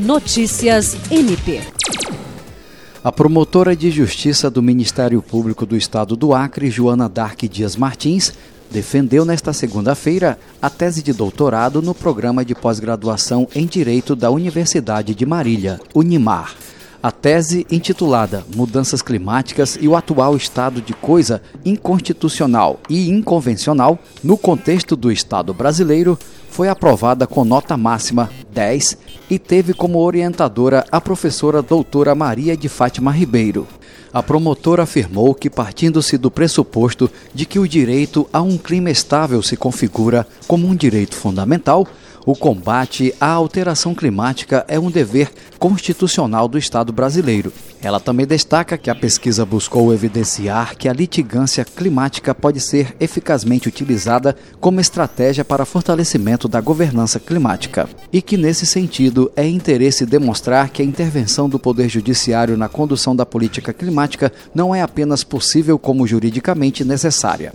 Notícias MP. A promotora de justiça do Ministério Público do Estado do Acre, Joana Dark Dias Martins, defendeu nesta segunda-feira a tese de doutorado no programa de pós-graduação em Direito da Universidade de Marília, Unimar. A tese, intitulada Mudanças Climáticas e o Atual Estado de Coisa Inconstitucional e Inconvencional no Contexto do Estado Brasileiro, foi aprovada com nota máxima 10 e teve como orientadora a professora doutora Maria de Fátima Ribeiro. A promotora afirmou que, partindo-se do pressuposto de que o direito a um clima estável se configura como um direito fundamental, o combate à alteração climática é um dever constitucional do Estado brasileiro. Ela também destaca que a pesquisa buscou evidenciar que a litigância climática pode ser eficazmente utilizada como estratégia para fortalecimento da governança climática e que, nesse sentido, é interesse demonstrar que a intervenção do Poder Judiciário na condução da política climática não é apenas possível como juridicamente necessária.